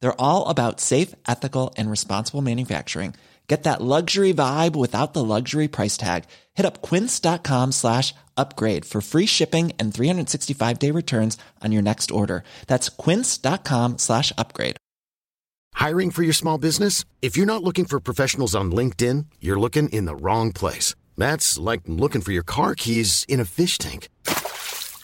They're all about safe, ethical, and responsible manufacturing. Get that luxury vibe without the luxury price tag. Hit up quince.com slash upgrade for free shipping and 365 day returns on your next order. That's quince.com slash upgrade. Hiring for your small business? If you're not looking for professionals on LinkedIn, you're looking in the wrong place. That's like looking for your car keys in a fish tank.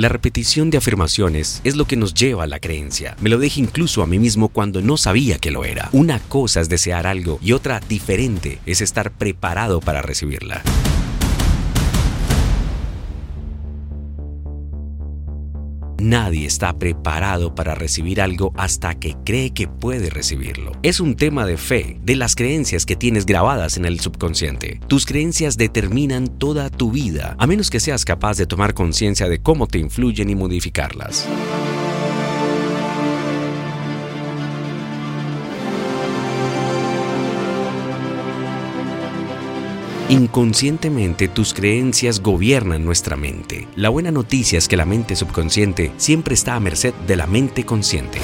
La repetición de afirmaciones es lo que nos lleva a la creencia. Me lo dije incluso a mí mismo cuando no sabía que lo era. Una cosa es desear algo y otra diferente es estar preparado para recibirla. Nadie está preparado para recibir algo hasta que cree que puede recibirlo. Es un tema de fe, de las creencias que tienes grabadas en el subconsciente. Tus creencias determinan toda tu vida, a menos que seas capaz de tomar conciencia de cómo te influyen y modificarlas. Inconscientemente tus creencias gobiernan nuestra mente. La buena noticia es que la mente subconsciente siempre está a merced de la mente consciente.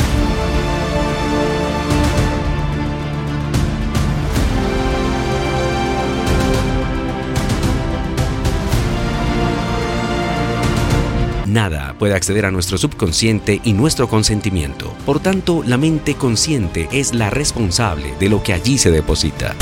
Nada puede acceder a nuestro subconsciente y nuestro consentimiento. Por tanto, la mente consciente es la responsable de lo que allí se deposita.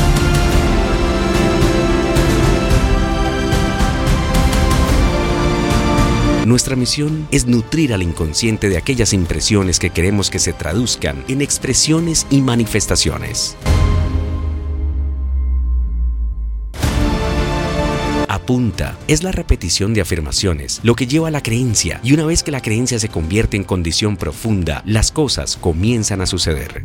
Nuestra misión es nutrir al inconsciente de aquellas impresiones que queremos que se traduzcan en expresiones y manifestaciones. Apunta es la repetición de afirmaciones, lo que lleva a la creencia, y una vez que la creencia se convierte en condición profunda, las cosas comienzan a suceder.